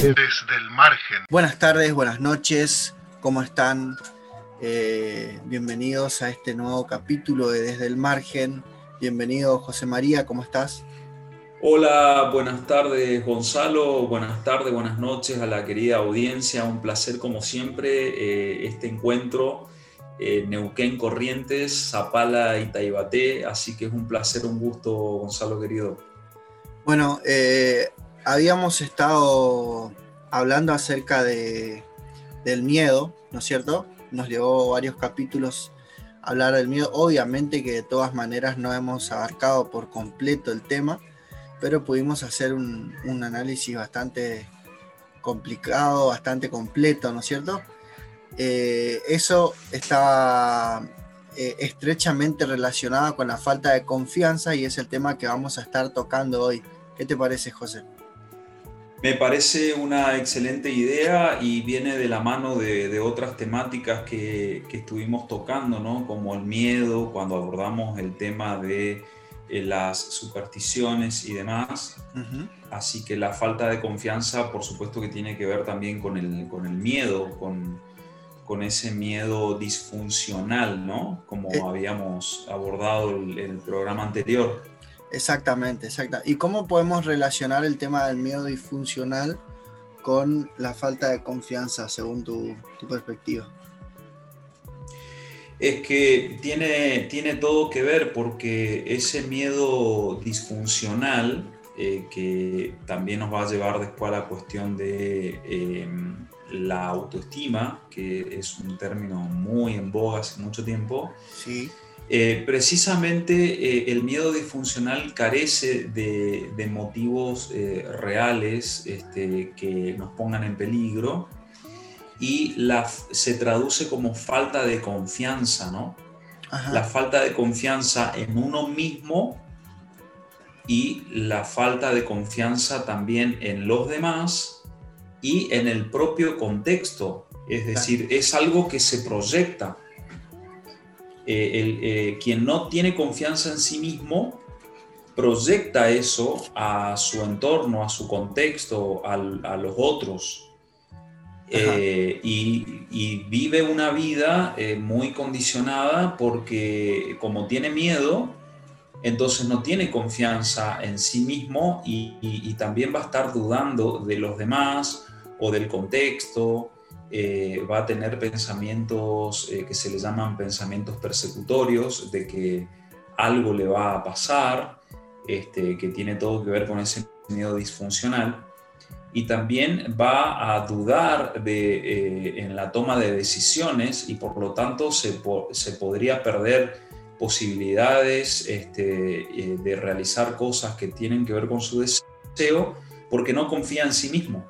Desde el margen. Buenas tardes, buenas noches, ¿cómo están? Eh, bienvenidos a este nuevo capítulo de Desde el margen. Bienvenido José María, ¿cómo estás? Hola, buenas tardes Gonzalo, buenas tardes, buenas noches a la querida audiencia. Un placer como siempre eh, este encuentro. Eh, Neuquén Corrientes, Zapala y Taibaté, así que es un placer, un gusto Gonzalo querido. Bueno, habíamos estado hablando acerca de, del miedo, ¿no es cierto? Nos llevó varios capítulos hablar del miedo. Obviamente que de todas maneras no hemos abarcado por completo el tema, pero pudimos hacer un, análisis bastante complicado, bastante completo, ¿no es cierto? Eh, eso estaba eh, estrechamente relacionado con la falta de confianza y es el tema que vamos a estar tocando hoy. ¿Qué te parece, José? Me parece una excelente idea y viene de la mano de, otras temáticas que, estuvimos tocando, ¿no? como el miedo, cuando abordamos el tema de eh, las supersticiones y demás. Así que la falta de confianza, por supuesto que tiene que ver también con el, con el miedo, con, con ese miedo disfuncional, ¿no? como eh. habíamos abordado el, el programa anterior. Exactamente, exacto. ¿Y cómo podemos relacionar el tema del miedo disfuncional con la falta de confianza, según tu, perspectiva? Es que tiene, tiene todo que ver porque ese miedo disfuncional, eh, que también nos va a llevar después a la cuestión de em, la autoestima, que es un término muy en boga hace mucho tiempo. Sí eh, precisamente eh, el miedo disfuncional carece de, motivos eh, reales este, que nos pongan en peligro y se traduce como falta de confianza, ¿no? La falta de confianza en uno mismo y la falta de confianza también en los demás y en el propio contexto. Es decir, es algo que se proyecta eh, eh, quien no tiene confianza en sí mismo proyecta eso a su entorno, a su contexto, a los otros. Eh, y, vive una vida muy condicionada porque como tiene miedo, entonces no tiene confianza en sí mismo y también va a estar dudando de los demás o del contexto eh, va a tener pensamientos eh, que se le llaman pensamientos persecutorios, de que algo le va a pasar, este, que tiene todo que ver con ese miedo disfuncional. Y también va a dudar de, eh, en la toma de decisiones y por lo tanto se, se podría perder posibilidades este, de realizar cosas que tienen que ver con su deseo porque no confía en sí mismo.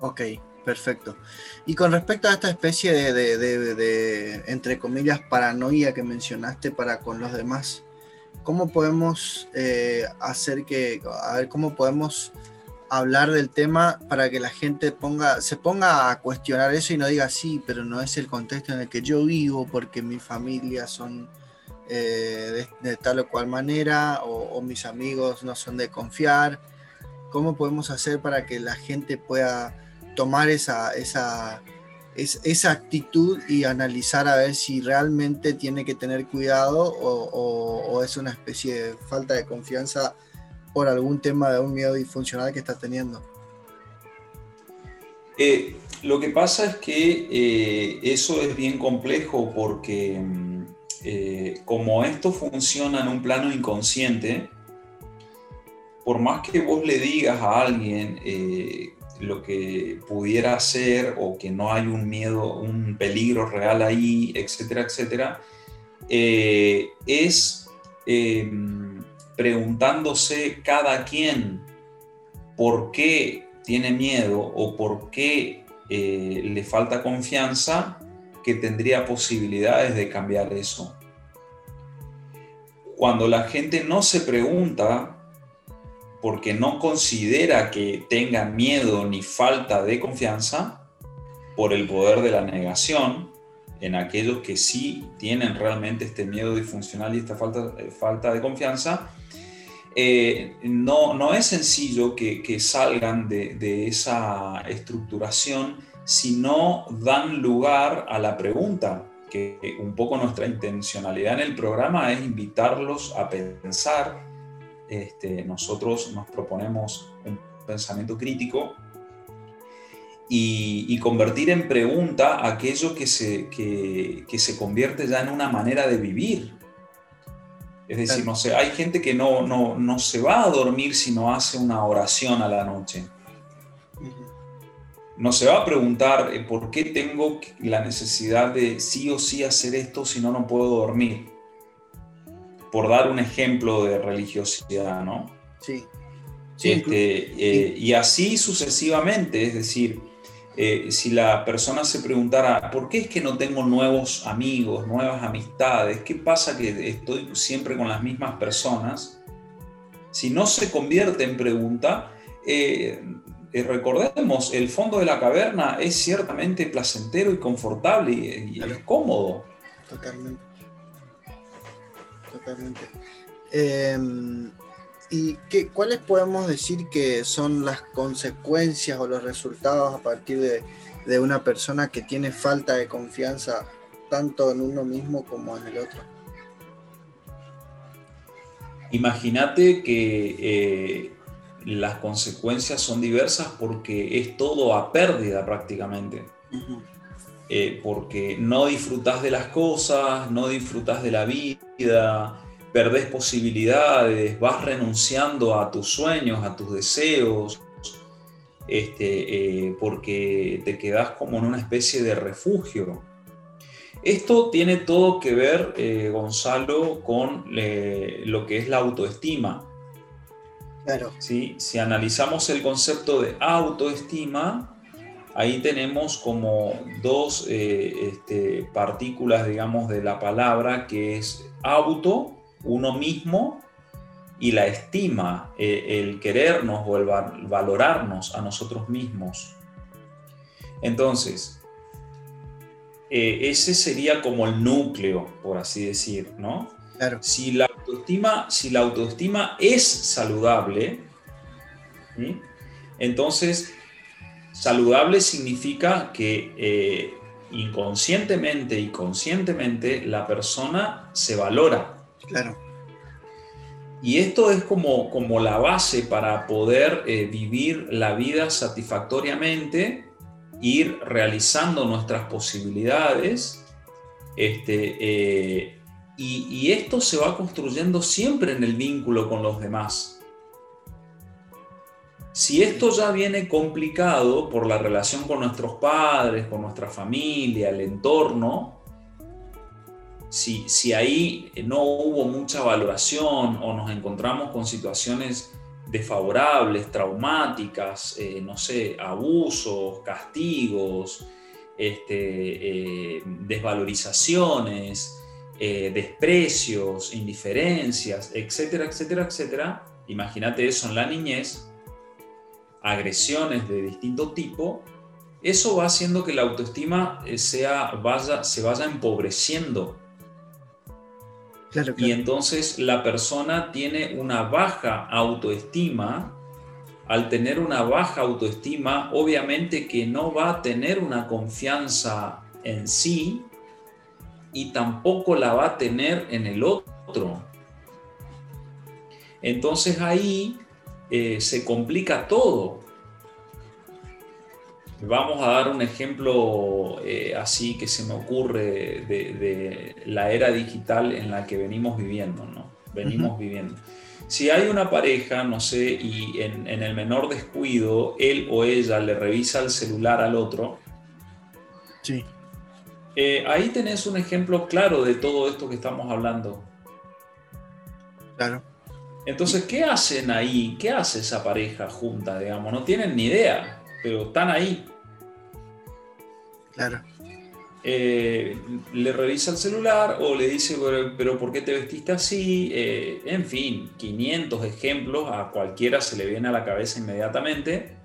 Ok, Perfecto. Y con respecto a esta especie de, entre comillas, paranoia que mencionaste para con los demás, ¿cómo podemos eh, hacer que, a ver, cómo podemos hablar del tema para que la gente ponga, se ponga a cuestionar eso y no diga sí, pero no es el contexto en el que yo vivo porque mi familia son eh, de, tal o cual manera o mis amigos no son de confiar? ¿Cómo podemos hacer para que la gente pueda tomar esa, esa, esa actitud y analizar a ver si realmente tiene que tener cuidado o, es una especie de falta de confianza por algún tema de un miedo disfuncional que está teniendo. Eh, lo que pasa es que eh, eso es bien complejo porque mm, eh, como esto funciona en un plano inconsciente, por más que vos le digas a alguien lo que pudiera ser o que no hay un miedo, un peligro real ahí, etcétera, etcétera, eh, es em, preguntándose cada quien por qué tiene miedo o por qué eh, le falta confianza que tendría posibilidades de cambiar eso. Cuando la gente no se pregunta porque no considera que tenga miedo ni falta de confianza por el poder de la negación, en aquellos que sí tienen realmente este miedo disfuncional y esta falta, eh, falta de confianza, eh, no, no es sencillo que, salgan de, esa estructuración si no dan lugar a la pregunta, que un poco nuestra intencionalidad en el programa es invitarlos a pensar. Este, nosotros nos proponemos un pensamiento crítico y, convertir en pregunta aquello que se, que, se convierte ya en una manera de vivir. Es decir, no sé, hay gente que no, no, se va a dormir si no hace una oración a la noche. No se va a preguntar eh, por qué tengo la necesidad de sí o sí hacer esto si no, no puedo dormir. Por dar un ejemplo de religiosidad, ¿no? Sí. Este, eh, y así sucesivamente, es decir, eh, si la persona se preguntara, ¿por qué es que no tengo nuevos amigos, nuevas amistades? ¿Qué pasa que estoy siempre con las mismas personas? Si no se convierte en pregunta, eh, eh, recordemos, el fondo de la caverna es ciertamente placentero y confortable y, es cómodo. Totalmente. Totalmente. Em, ¿Y qué, cuáles podemos decir que son las consecuencias o los resultados a partir de, una persona que tiene falta de confianza tanto en uno mismo como en el otro? Imagínate que eh, las consecuencias son diversas porque es todo a pérdida prácticamente. Eh, porque no disfrutas de las cosas, no disfrutas de la vida, perdés posibilidades, vas renunciando a tus sueños, a tus deseos, este, eh, porque te quedas como en una especie de refugio. Esto tiene todo que ver, eh, Gonzalo, con eh, lo que es la autoestima. Claro. ¿Sí? Si analizamos el concepto de autoestima, ahí tenemos como dos este, partículas, digamos, de la palabra, que es auto uno mismo y la estima, eh, el querernos o el valorarnos a nosotros mismos. Entonces, eh, ese sería como el núcleo, por así decir, ¿no? Si, la autoestima, si la autoestima es saludable, entonces saludable significa que eh, inconscientemente y conscientemente la persona se valora, Claro. Y esto es como, como la base para poder eh, vivir la vida satisfactoriamente, ir realizando nuestras posibilidades. Este, eh, y, y esto se va construyendo siempre en el vínculo con los demás. Si esto ya viene complicado por la relación con nuestros padres, con nuestra familia, el entorno, si, ahí no hubo mucha valoración o nos encontramos con situaciones desfavorables, traumáticas, eh, no sé, abusos, castigos, este, eh, desvalorizaciones, eh, desprecios, indiferencias, etcétera, etcétera, etcétera. Imagínate eso en la niñez, agresiones de distinto tipo, eso va haciendo que la autoestima sea, vaya, se vaya empobreciendo y entonces la persona tiene una baja autoestima. Al tener una baja autoestima, obviamente que no va a tener una confianza en sí y tampoco la va a tener en el otro. Entonces ahí eh, se complica todo. Vamos a dar un ejemplo eh, así que se me ocurre de, la era digital en la que venimos viviendo, ¿no? Venimos viviendo. Si hay una pareja, no sé, y en, el menor descuido, él o ella le revisa el celular al otro, sí. Eh, ahí tenés un ejemplo claro de todo esto que estamos hablando. Claro. Entonces, ¿qué hacen ahí? ¿Qué hace esa pareja junta, digamos? No tienen ni idea pero están ahí. Claro. Eh, le revisa el celular o le dice, pero, ¿por qué te vestiste así? Eh, en fin, 500 ejemplos, a cualquiera se le viene a la cabeza inmediatamente.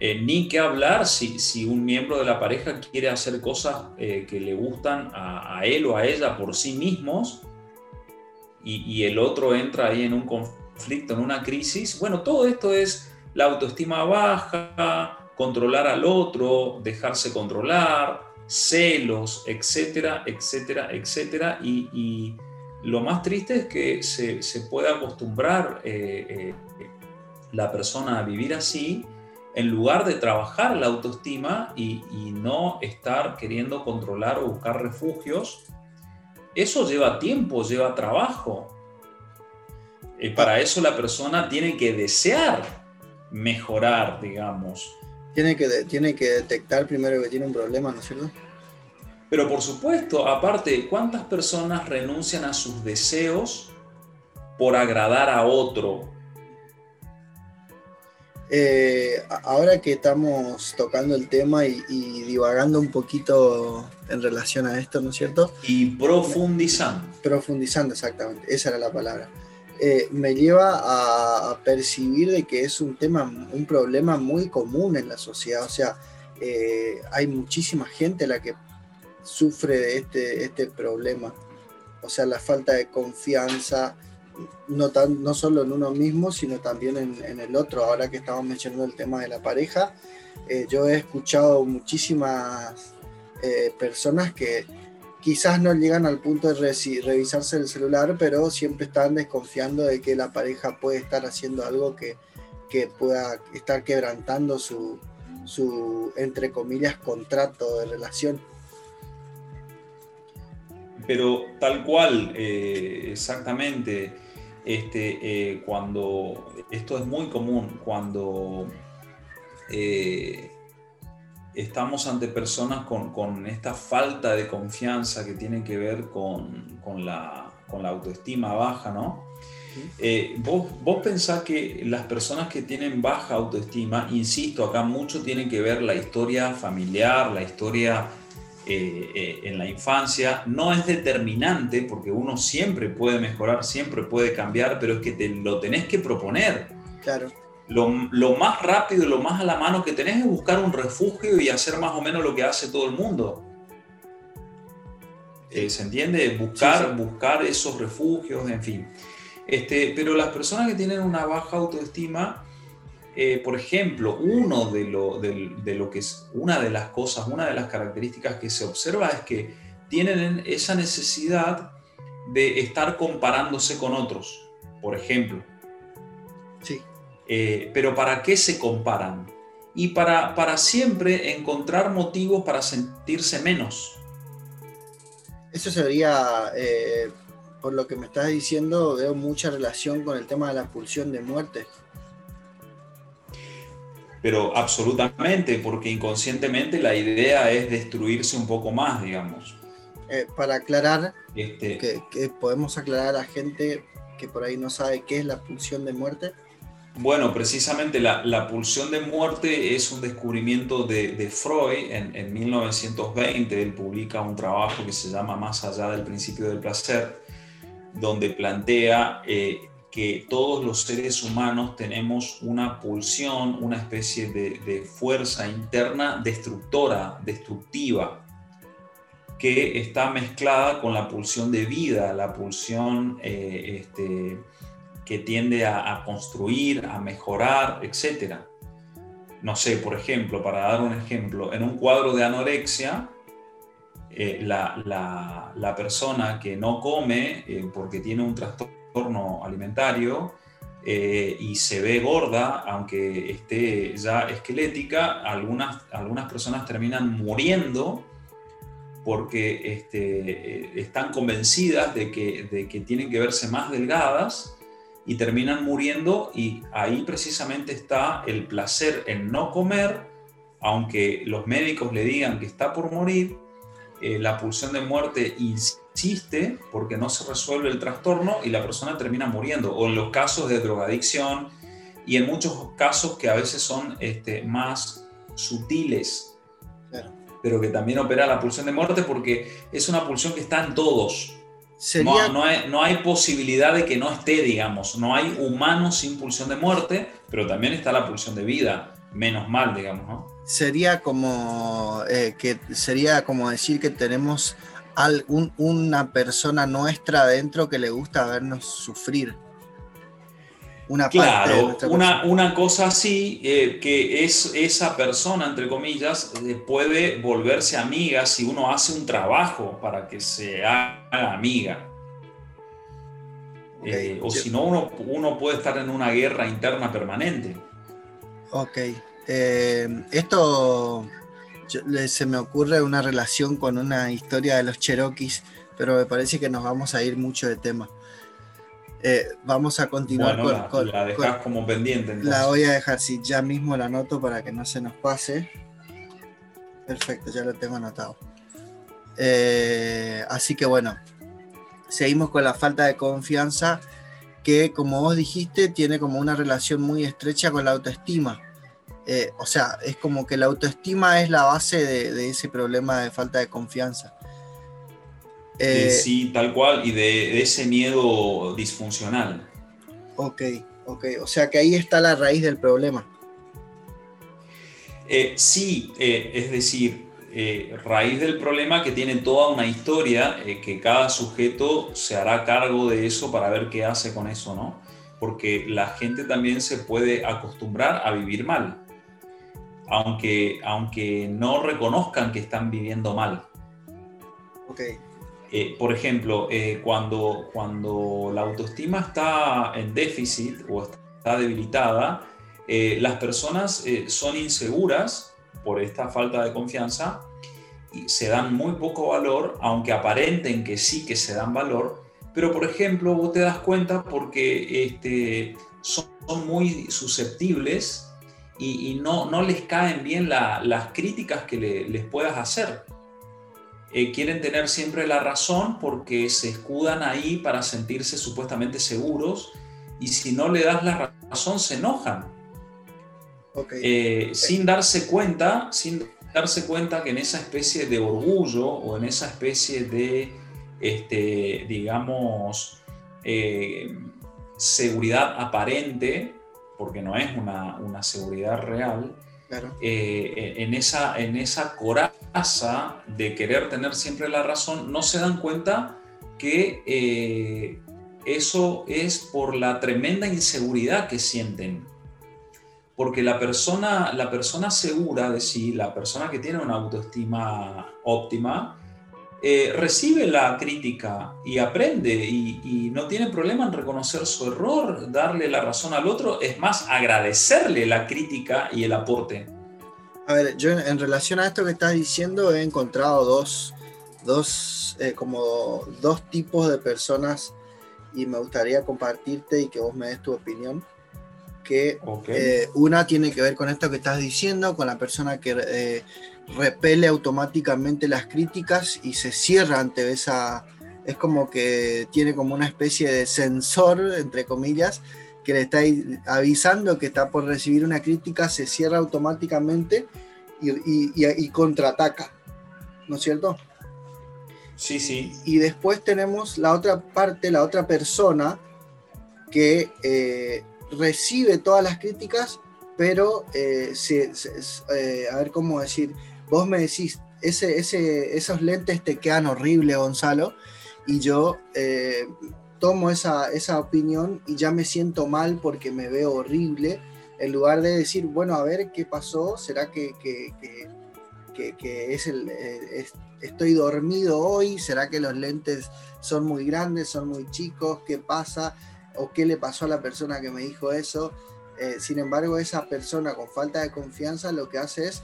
Eh, ni que hablar si, si, un miembro de la pareja quiere hacer cosas que le gustan a, él o a ella por sí mismos y, el otro entra ahí en un conflicto, en una crisis. Bueno, todo esto es la autoestima baja, controlar al otro, dejarse controlar, celos, etcétera, etcétera, etcétera. Y, lo más triste es que se, se puede acostumbrar eh, la persona a vivir así en lugar de trabajar la autoestima y, no estar queriendo controlar o buscar refugios, eso lleva tiempo, lleva trabajo. Y para eso la persona tiene que desear mejorar, digamos. Tiene que, tiene que detectar primero que tiene un problema, ¿no es cierto? Pero por supuesto, aparte, ¿cuántas personas renuncian a sus deseos por agradar a otro? Eh, ahora que estamos tocando el tema y, divagando un poquito en relación a esto, ¿no es cierto? Y profundizando. Profundizando, exactamente, esa era la palabra. Eh, me lleva a, percibir de que es un tema, un problema muy común en la sociedad. O sea, eh, hay muchísima gente la que sufre de este, este problema. O sea, la falta de confianza, no, tan, no solo en uno mismo, sino también en, el otro. Ahora que estamos mencionando el tema de la pareja, eh, yo he escuchado muchísimas eh, personas que quizás no llegan al punto de revisarse el celular, pero siempre están desconfiando de que la pareja puede estar haciendo algo que, que pueda estar quebrantando su, su, entre comillas, contrato de relación. Pero tal cual, eh, exactamente este, eh, cuando, esto es muy común, cuando eh, estamos ante personas con, esta falta de confianza que tiene que ver con, la, autoestima baja, ¿no? Eh, vos, vos pensás que las personas que tienen baja autoestima, insisto, acá mucho tiene que ver la historia familiar, la historia eh, eh, en la infancia no es determinante porque uno siempre puede mejorar, siempre puede cambiar, pero es que te lo tenés que proponer. Claro. Lo, más rápido y lo más a la mano que tenés es buscar un refugio y hacer más o menos lo que hace todo el mundo. Eh, ¿Se entiende? Buscar, buscar esos refugios, en fin. Este, pero las personas que tienen una baja autoestima, eh, por ejemplo, uno de lo, lo, que es una de las cosas, una de las características que se observa es que tienen esa necesidad de estar comparándose con otros, por ejemplo. Sí. Eh, pero ¿para qué se comparan? Y para, para siempre encontrar motivos para sentirse menos. Eso sería, eh, por lo que me estás diciendo, veo mucha relación con el tema de la pulsión de muerte pero absolutamente, porque inconscientemente la idea es destruirse un poco más, digamos. Eh, para aclarar, este, que, podemos aclarar a la gente que por ahí no sabe qué es la pulsión de muerte. Bueno, precisamente la, pulsión de muerte es un descubrimiento de, Freud en, en, 1920. Él publica un trabajo que se llama Más allá del principio del placer, donde plantea eh, que todos los seres humanos tenemos una pulsión, una especie de, fuerza interna destructora, destructiva, que está mezclada con la pulsión de vida, la pulsión eh, este, que tiende a, construir, a mejorar, etc. No sé, por ejemplo, para dar un ejemplo, en un cuadro de anorexia, eh, la, persona que no come eh, porque tiene un trastorno alimentario eh, y se ve gorda, aunque esté ya esquelética, algunas, algunas personas terminan muriendo porque este, eh, están convencidas de que, de que tienen que verse más delgadas y terminan muriendo y ahí precisamente está el placer en no comer, aunque los médicos le digan que está por morir, eh, la pulsión de muerte insiste porque no se resuelve el trastorno y la persona termina muriendo. O en los casos de drogadicción y en muchos casos que a veces son este, más sutiles, pero que también opera la pulsión de muerte porque es una pulsión que está en todos. No, no, hay, no, hay, posibilidad de que no esté, digamos. No hay humano sin pulsión de muerte, pero también está la pulsión de vida. menos mal, digamos, ¿no? Sería como, eh, que, sería como decir que tenemos algún, una persona nuestra adentro que le gusta vernos sufrir. Una claro, una, una, cosa así, eh, que es esa persona, entre comillas, eh, puede volverse amiga si uno hace un trabajo para que se haga amiga. o si no, uno, uno puede estar en una guerra interna permanente. Ok. Eh, se me ocurre una relación con una historia de los Cherokees, pero me parece que nos vamos a ir mucho de tema. Eh, vamos a continuar con, la, dejas como pendiente. La voy a dejar, sí, ya mismo la anoto para que no se nos pase. Perfecto, ya lo tengo anotado. Eh, así que bueno, seguimos con la falta de confianza que, como vos dijiste, tiene como una relación muy estrecha con la autoestima. Eh, o sea, es como que la autoestima es la base de, ese problema de falta de confianza. Eh, sí, tal cual, y de, ese miedo disfuncional. Ok, ok, o sea que ahí está la raíz del problema. Eh, sí, es decir, raíz del problema que tiene toda una historia, que cada sujeto se hará cargo de eso para ver qué hace con eso, ¿no? Porque la gente también se puede acostumbrar a vivir mal aunque, aunque no reconozcan que están viviendo mal. Okay. Eh, por ejemplo, eh, cuando, cuando la autoestima está en déficit o está debilitada, eh, las personas son inseguras por esta falta de confianza y se dan muy poco valor, aunque aparenten que sí que se dan valor, pero por ejemplo vos te das cuenta porque este, son, son muy susceptibles y, no, no, les caen bien las críticas que les puedas hacer. Eh, quieren tener siempre la razón porque se escudan ahí para sentirse supuestamente seguros y si no le das la razón se enojan. Eh, sin darse cuenta, sin darse cuenta que en esa especie de orgullo o en esa especie de, este, digamos, eh, seguridad aparente, porque no es una, seguridad real, eh, en, esa, en esa coraza de querer tener siempre la razón, no se dan cuenta que eh, eso es por la tremenda inseguridad que sienten. Porque la persona, la persona segura de sí, la persona que tiene una autoestima óptima, eh, recibe la crítica y aprende y, no tiene problema en reconocer su error, darle la razón al otro, es más, agradecerle la crítica y el aporte. A ver, yo en, relación a esto que estás diciendo he encontrado dos, dos, eh, como dos tipos de personas y me gustaría compartirte y que vos me des tu opinión. Que eh, una tiene que ver con esto que estás diciendo, con la persona que repele automáticamente las críticas y se cierra ante esa... Es como que tiene como una especie de sensor, entre comillas, que le está avisando que está por recibir una crítica, se cierra automáticamente y, contraataca, ¿no es cierto? Sí, sí. Y después tenemos la otra parte, la otra persona que eh, recibe todas las críticas, pero eh, eh, a ver cómo decir, vos me decís, ese, esos lentes te quedan horribles, Gonzalo, y yo eh, tomo esa, esa opinión y ya me siento mal porque me veo horrible, en lugar de decir, bueno, a ver qué pasó, será que, que, que, es el, eh, estoy dormido hoy, será que los lentes son muy grandes, son muy chicos, qué pasa, o qué le pasó a la persona que me dijo eso. Eh, sin embargo, esa persona con falta de confianza lo que hace es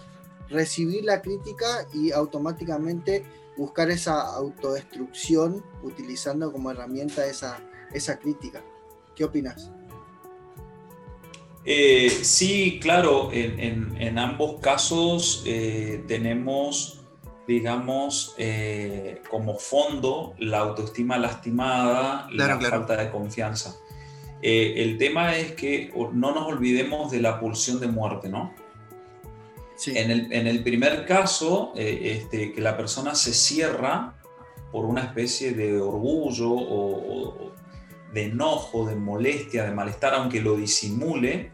recibir la crítica y automáticamente buscar esa autodestrucción utilizando como herramienta esa, esa crítica. ¿Qué opinas? Eh, sí, claro, en, ambos casos eh, tenemos, digamos, eh, como fondo la autoestima lastimada, la falta de confianza. el tema es que no nos olvidemos de la pulsión de muerte, ¿no? En, el, primer caso, eh, este, que la persona se cierra por una especie de orgullo o, de enojo, de molestia, de malestar, aunque lo disimule,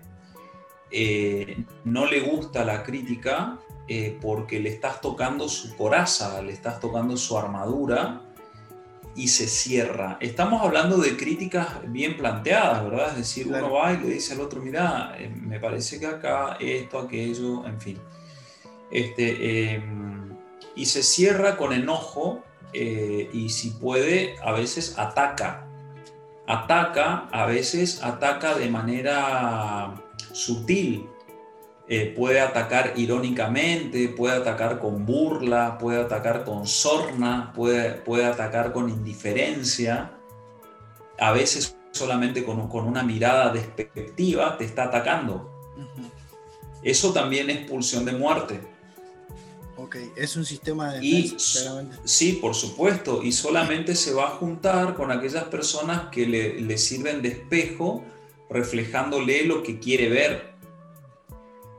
eh, no le gusta la crítica eh, porque le estás tocando su coraza, le estás tocando su armadura y se cierra. Estamos hablando de críticas bien planteadas, ¿verdad? Es decir, uno va y le dice al otro, mira, me parece que acá esto, aquello, en fin. Este, em, y se cierra con enojo y si puede, a veces ataca. Ataca, a veces ataca de manera sutil. Eh, puede atacar irónicamente, puede atacar con burla, puede atacar con sorna, puede, puede atacar con indiferencia, a veces solamente con, con una mirada despectiva te está atacando. Eso también es pulsión de muerte. Ok, es un sistema de defensa, Sí, por supuesto, y solamente se va a juntar con aquellas personas que le, le sirven de espejo reflejándole lo que quiere ver.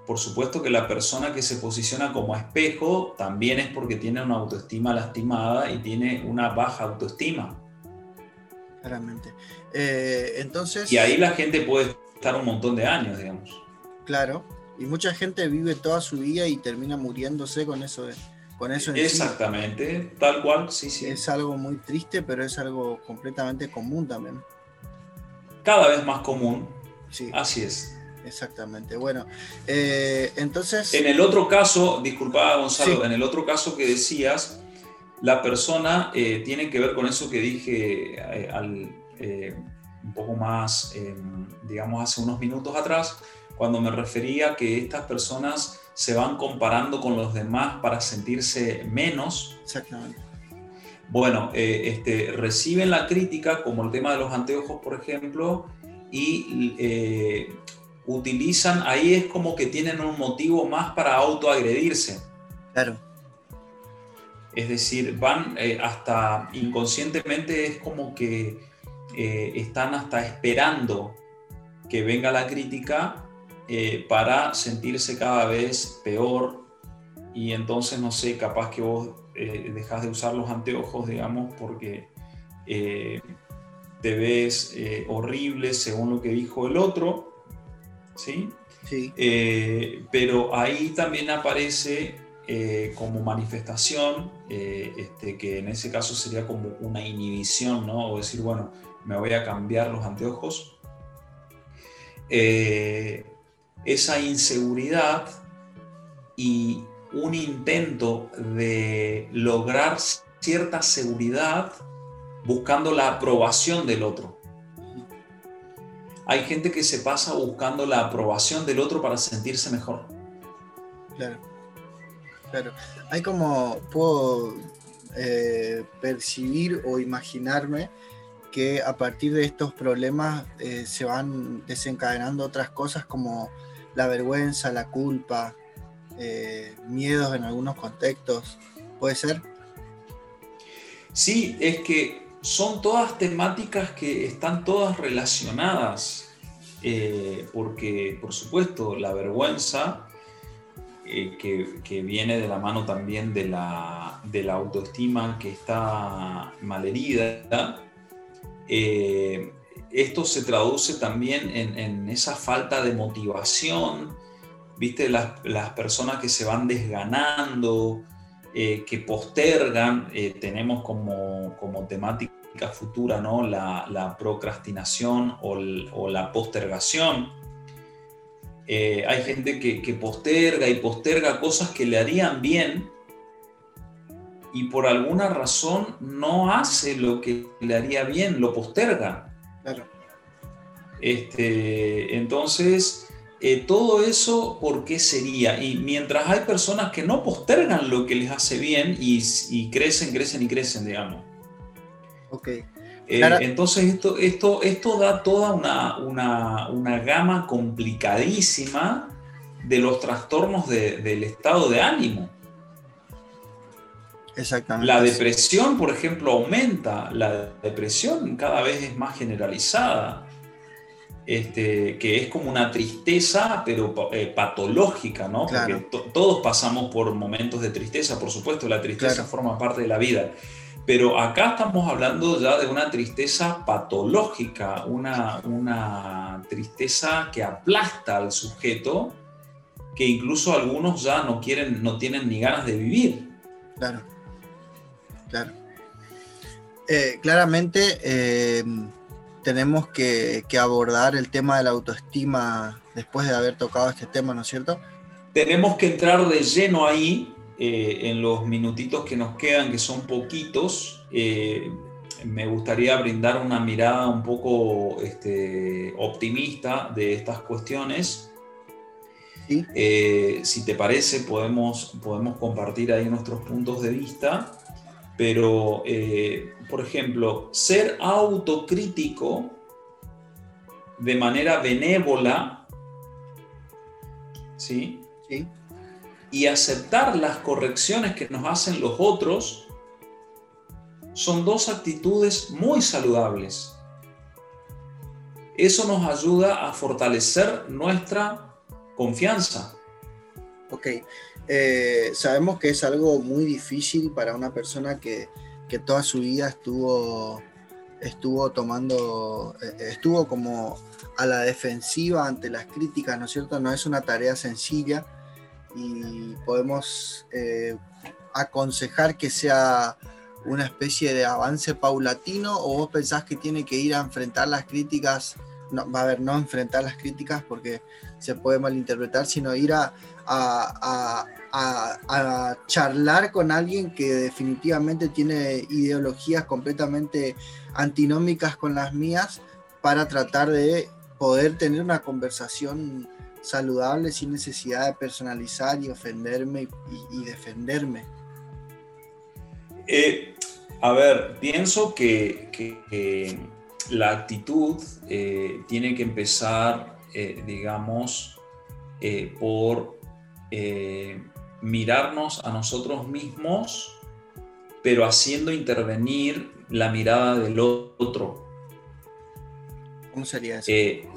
Por supuesto que la persona que se posiciona como espejo también es porque tiene una autoestima lastimada y tiene una baja autoestima. Claramente. Eh, entonces... Y ahí la gente puede estar un montón de años, digamos. Claro. Y mucha gente vive toda su vida y termina muriéndose con eso. con eso Exactamente, tal cual, sí, sí. Es algo muy triste, pero es algo completamente común también cada vez más común. Sí. Así es. Exactamente. Bueno, eh, entonces... En el otro caso, disculpa Gonzalo, en el otro caso que decías, la persona eh, tiene que ver con eso que dije eh, al, un poco más, digamos, hace unos minutos atrás, cuando me refería que estas personas se van comparando con los demás para sentirse menos. Exactamente. Bueno, eh, este, reciben la crítica, como el tema de los anteojos, por ejemplo, y eh, utilizan, ahí es como que tienen un motivo más para autoagredirse. Claro. Es decir, van eh, hasta inconscientemente, es como que están hasta esperando que venga la crítica para sentirse cada vez peor y entonces, no sé, capaz que vos eh, dejas de usar los anteojos, digamos, porque eh, te ves eh, horrible según lo que dijo el otro, ¿sí? Sí. pero ahí también aparece como manifestación, este, que en ese caso sería como una inhibición, ¿no? O decir, bueno, me voy a cambiar los anteojos. Esa inseguridad y un intento de lograr cierta seguridad buscando la aprobación del otro. Hay gente que se pasa buscando la aprobación del otro para sentirse mejor. Claro, claro. Hay como, puedo eh, percibir o imaginarme que a partir de estos problemas eh, se van desencadenando otras cosas como la vergüenza, la culpa, eh, miedos en algunos contextos. ¿Puede ser? Sí, es que son todas temáticas que están todas relacionadas, eh, porque por supuesto la vergüenza, eh, que, viene de la mano también de la, de la autoestima que está malherida, esto se traduce también en, esa falta de motivación, viste, las, personas que se van desganando, eh, que postergan, eh, tenemos como, temática futura ¿no? la, procrastinación o, la postergación. Eh, hay gente que, posterga y posterga cosas que le harían bien y por alguna razón no hace lo que le haría bien, lo posterga. Claro. Este, entonces, eh, todo eso, ¿por qué sería? Y mientras hay personas que no postergan lo que les hace bien y, crecen, crecen y crecen, digamos. Ok. Eh, entonces esto, esto, esto da toda una, una, gama complicadísima de los trastornos del estado de ánimo. Exactamente. La depresión, por ejemplo, aumenta. La depresión cada vez es más generalizada. Este, que es como una tristeza, pero eh, patológica, ¿no? Porque todos pasamos por momentos de tristeza, por supuesto, la tristeza forma parte de la vida, Pero acá estamos hablando ya de una tristeza patológica, una, una tristeza que aplasta al sujeto, que incluso algunos ya no quieren, no tienen ni ganas de vivir. Claro, claro. Eh, claramente eh, tenemos que, abordar el tema de la autoestima después de haber tocado este tema, ¿no es cierto? Tenemos que entrar de lleno ahí eh, en los minutitos que nos quedan, que son poquitos. me gustaría brindar una mirada un poco este, optimista de estas cuestiones. si te parece, podemos, podemos compartir ahí nuestros puntos de vista pero, eh, por ejemplo, ser autocrítico de manera benévola, ¿sí? Sí. Y aceptar las correcciones que nos hacen los otros son dos actitudes muy saludables. Eso nos ayuda a fortalecer nuestra confianza. Ok, eh, sabemos que es algo muy difícil para una persona que, toda su vida estuvo, estuvo tomando, eh, estuvo como a la defensiva ante las críticas, ¿no es cierto? No es una tarea sencilla y podemos eh, aconsejar que sea una especie de avance paulatino o vos pensás que tiene que ir a enfrentar las críticas, no, va a ver, no enfrentar las críticas porque se puede malinterpretar, sino ir a, a, charlar con alguien que definitivamente tiene ideologías completamente antinómicas con las mías para tratar de poder tener una conversación saludable sin necesidad de personalizar y ofenderme y, defenderme. Eh, a ver, pienso que, la actitud eh, tiene que empezar, eh, digamos, por mirarnos a nosotros mismos, pero haciendo intervenir la mirada del otro. ¿Cómo sería eso? Eh,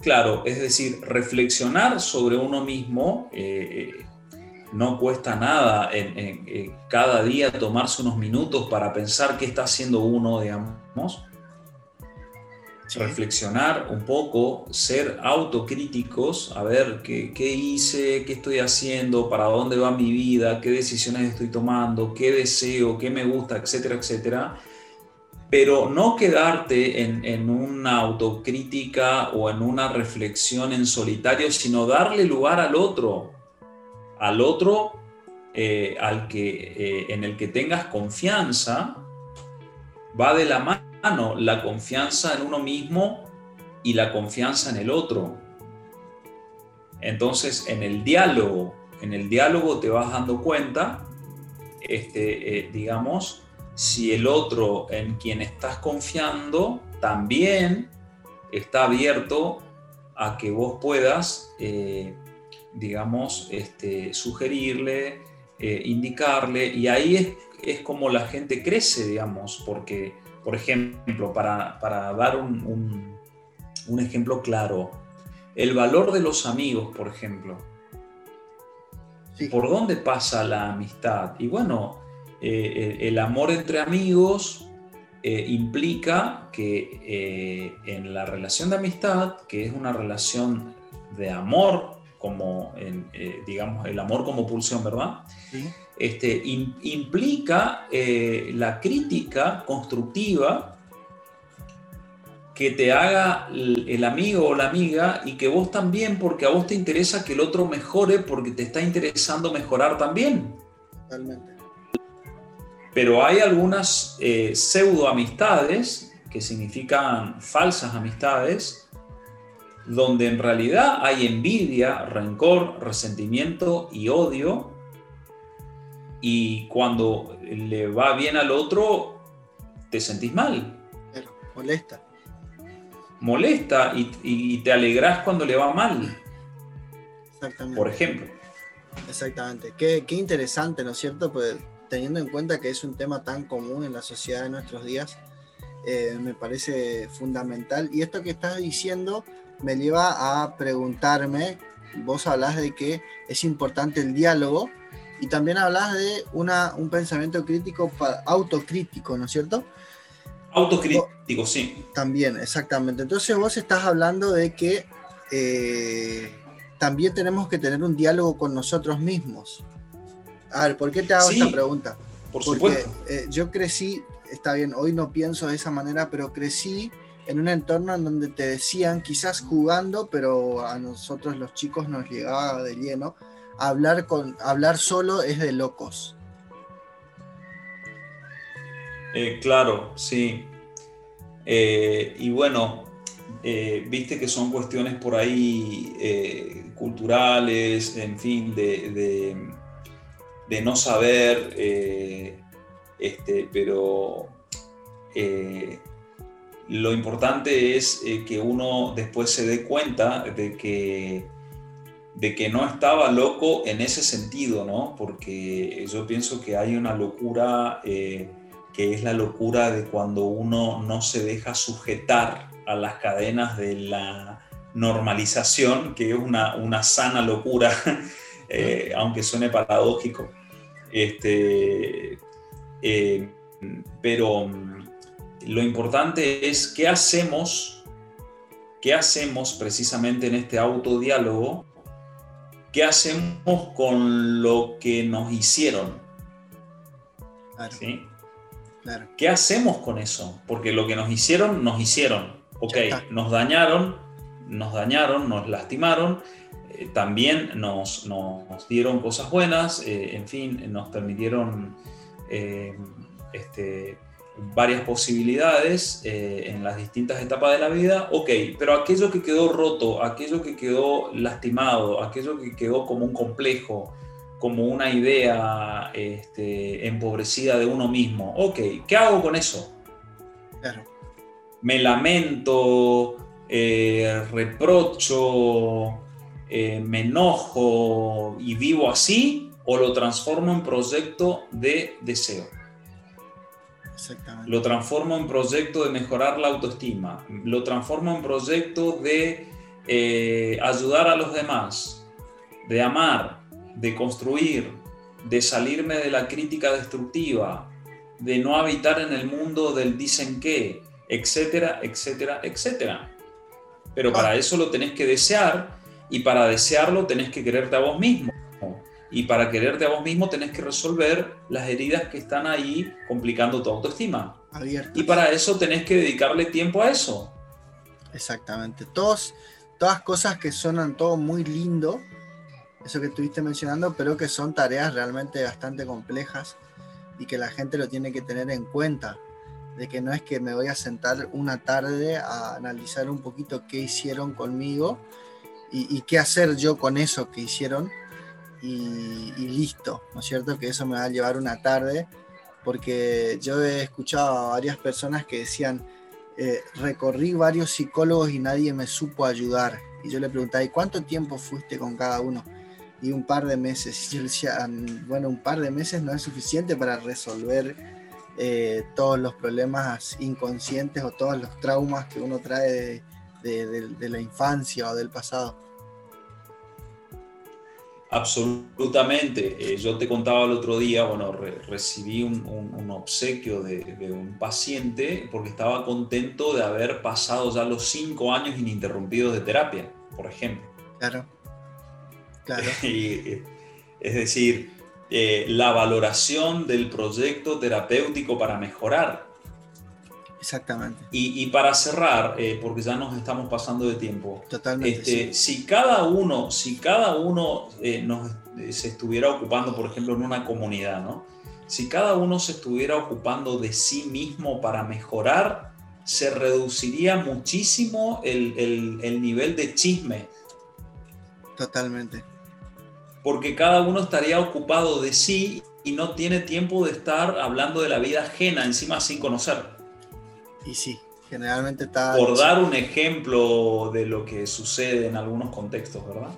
claro, es decir, reflexionar sobre uno mismo eh, eh, no cuesta nada en, cada día tomarse unos minutos para pensar qué está haciendo uno, digamos, reflexionar un poco, ser autocríticos, a ver qué, hice, qué estoy haciendo, para dónde va mi vida, qué decisiones estoy tomando, qué deseo, qué me gusta, etcétera, etcétera. Pero no quedarte en, una autocrítica o en una reflexión en solitario, sino darle lugar al otro, al otro eh, al que, eh, en el que tengas confianza, va de la mano la confianza en uno mismo y la confianza en el otro. Entonces, en el diálogo, en el diálogo te vas dando cuenta, este, eh, digamos, si el otro en quien estás confiando también está abierto a que vos puedas, eh, digamos, este, sugerirle, eh, indicarle, y ahí es, es como la gente crece, digamos, porque por ejemplo, para, dar un, ejemplo claro, el valor de los amigos, por ejemplo. ¿Por dónde pasa la amistad? Y bueno, eh, el amor entre amigos eh, implica que eh, en la relación de amistad, que es una relación de amor, como digamos el amor como pulsión, ¿verdad? Sí este, implica eh, la crítica constructiva que te haga el, amigo o la amiga y que vos también, porque a vos te interesa que el otro mejore, porque te está interesando mejorar también. Totalmente. Pero hay algunas eh, pseudo amistades, que significan falsas amistades, donde en realidad hay envidia, rencor, resentimiento y odio, y cuando le va bien al otro, te sentís mal. molesta. Molesta y, te alegrás cuando le va mal. Exactamente. Por ejemplo. Exactamente. Qué, interesante, ¿no es cierto? Pues teniendo en cuenta que es un tema tan común en la sociedad de nuestros días, eh, me parece fundamental. Y esto que estás diciendo me lleva a preguntarme, vos hablas de que es importante el diálogo, Y también hablas de una, un pensamiento crítico, para, autocrítico, ¿no es cierto? Autocrítico, sí. También, exactamente. Entonces vos estás hablando de que eh, también tenemos que tener un diálogo con nosotros mismos. A ver, ¿por qué te hago esta pregunta? Por Porque eh, yo crecí, está bien, hoy no pienso de esa manera, pero crecí en un entorno en donde te decían, quizás jugando, pero a nosotros los chicos nos llegaba de lleno, hablar, con, hablar solo es de locos. Eh, claro, sí. Eh, y bueno, eh, viste que son cuestiones por ahí culturales, en fin, de, de, no saber, este, pero lo importante es que uno después se dé cuenta de que de que no estaba loco en ese sentido, ¿no? Porque yo pienso que hay una locura eh, que es la locura de cuando uno no se deja sujetar a las cadenas de la normalización, que es una, sana locura, eh, aunque suene paradójico. Este, eh, pero mm, lo importante es qué hacemos, qué hacemos precisamente en este autodiálogo ¿qué hacemos con lo que nos hicieron? ¿Qué hacemos con eso? Porque lo que nos hicieron, nos hicieron. Ok, nos dañaron, nos dañaron, nos lastimaron, eh, también nos, dieron cosas buenas, eh, en fin, nos permitieron eh, este, varias posibilidades eh, en las distintas etapas de la vida, ok, pero aquello que quedó roto, aquello que quedó lastimado, aquello que quedó como un complejo, como una idea este, empobrecida de uno mismo, ok, ¿qué hago con eso? Me lamento, eh, reprocho, eh, me enojo y vivo así, o lo transformo en proyecto de deseo. Lo transformo en proyecto de mejorar la autoestima, lo transformo en proyecto de eh, ayudar a los demás, de amar, de construir, de salirme de la crítica destructiva, de no habitar en el mundo del dicen qué, etcétera, etcétera, etcétera. Pero para ah. eso lo tenés que desear y para desearlo tenés que quererte a vos mismo. Y para quererte a vos mismo tenés que resolver las heridas que están ahí complicando tu autoestima. Y para eso tenés que dedicarle tiempo a eso. Exactamente. Todos, todas cosas que suenan todo muy lindo, eso que estuviste mencionando, pero que son tareas realmente bastante complejas y que la gente lo tiene que tener en cuenta. De que no es que me voy a sentar una tarde a analizar un poquito qué hicieron conmigo y, y qué hacer yo con eso que hicieron, y, listo, ¿no es cierto? Que eso me va a llevar una tarde, porque yo he escuchado a varias personas que decían, eh, recorrí varios psicólogos y nadie me supo ayudar. Y yo le preguntaba, ¿y cuánto tiempo fuiste con cada uno? Y un par de meses. Y yo decía, mm, bueno, un par de meses no es suficiente para resolver eh, todos los problemas inconscientes o todos los traumas que uno trae de la infancia o del pasado. Absolutamente. Eh, yo te contaba el otro día, bueno, recibí un, obsequio de, un paciente porque estaba contento de haber pasado ya los cinco años ininterrumpidos de terapia, por ejemplo. Claro. Claro. Eh, es decir, eh, la valoración del proyecto terapéutico para mejorar. Exactamente. Y, para cerrar, eh, porque ya nos estamos pasando de tiempo. Totalmente. Este, si cada uno, si cada uno eh, nos, eh, se estuviera ocupando, por ejemplo, en una comunidad, ¿no? Si cada uno se estuviera ocupando de sí mismo para mejorar, se reduciría muchísimo el, el nivel de chisme. Totalmente. Porque cada uno estaría ocupado de sí y no tiene tiempo de estar hablando de la vida ajena encima sin conocer. Y sí, generalmente está... Por dar un ejemplo de lo que sucede en algunos contextos, ¿verdad?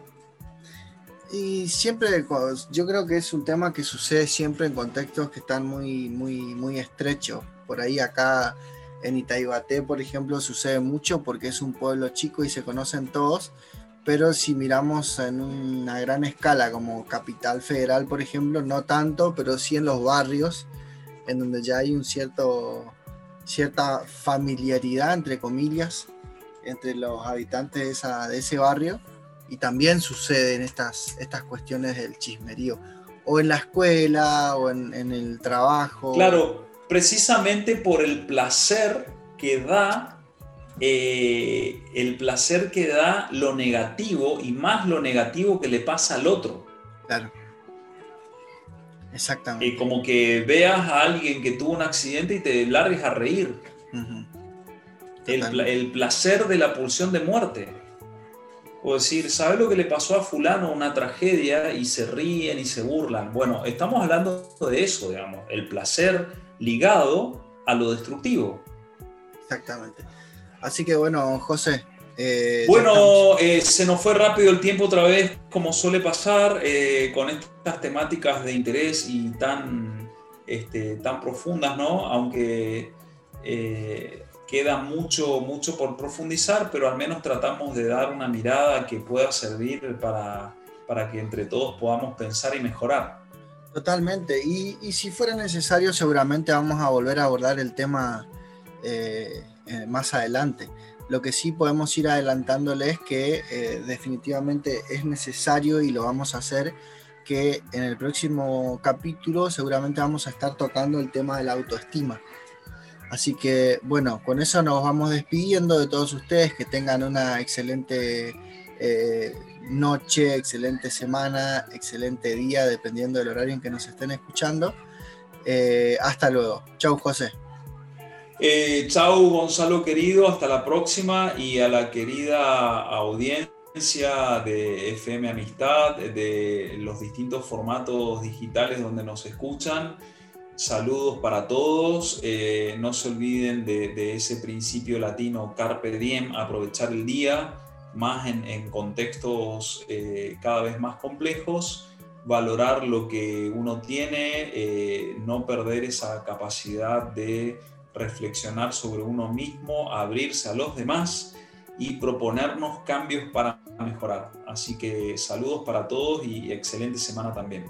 Y siempre, yo creo que es un tema que sucede siempre en contextos que están muy, muy, muy estrechos. Por ahí acá en Itaibaté, por ejemplo, sucede mucho porque es un pueblo chico y se conocen todos, pero si miramos en una gran escala como Capital Federal, por ejemplo, no tanto, pero sí en los barrios, en donde ya hay un cierto, cierta familiaridad, entre comillas, entre los habitantes de, ese barrio, y también suceden estas, estas cuestiones del chismerío, o en la escuela, o en, en el trabajo. Claro, precisamente por el placer que da eh, el placer que da lo negativo y más lo negativo que le pasa al otro. Claro. Exactamente. Eh, como que veas a alguien que tuvo un accidente y te largues a reír. el, placer de la pulsión de muerte. O decir, ¿sabes lo que le pasó a fulano? Una tragedia y se ríen y se burlan. Bueno, estamos hablando de eso, digamos, el placer ligado a lo destructivo. Exactamente. Así que bueno, José. Eh, bueno, eh, se nos fue rápido el tiempo otra vez, como suele pasar, eh, con estas temáticas de interés y tan, este, tan profundas, ¿no? Aunque queda mucho, mucho por profundizar, pero al menos tratamos de dar una mirada que pueda servir para, para que entre todos podamos pensar y mejorar. Totalmente, y, y si fuera necesario seguramente vamos a volver a abordar el tema más adelante. Lo que sí podemos ir adelantándole es que eh, definitivamente es necesario y lo vamos a hacer que en el próximo capítulo seguramente vamos a estar tocando el tema de la autoestima. Así que bueno, con eso nos vamos despidiendo de todos ustedes, que tengan una excelente eh, noche, excelente semana, excelente día, dependiendo del horario en que nos estén escuchando. hasta luego. Chau José. Eh, chao Gonzalo querido, hasta la próxima y a la querida audiencia de FM Amistad, de los distintos formatos digitales donde nos escuchan. Saludos para todos. Eh, no se olviden de, ese principio latino Carpe Diem, aprovechar el día, más en, contextos eh, cada vez más complejos valorar lo que uno tiene, eh, no perder esa capacidad de reflexionar sobre uno mismo, abrirse a los demás y proponernos cambios para mejorar. Así que saludos para todos y excelente semana también.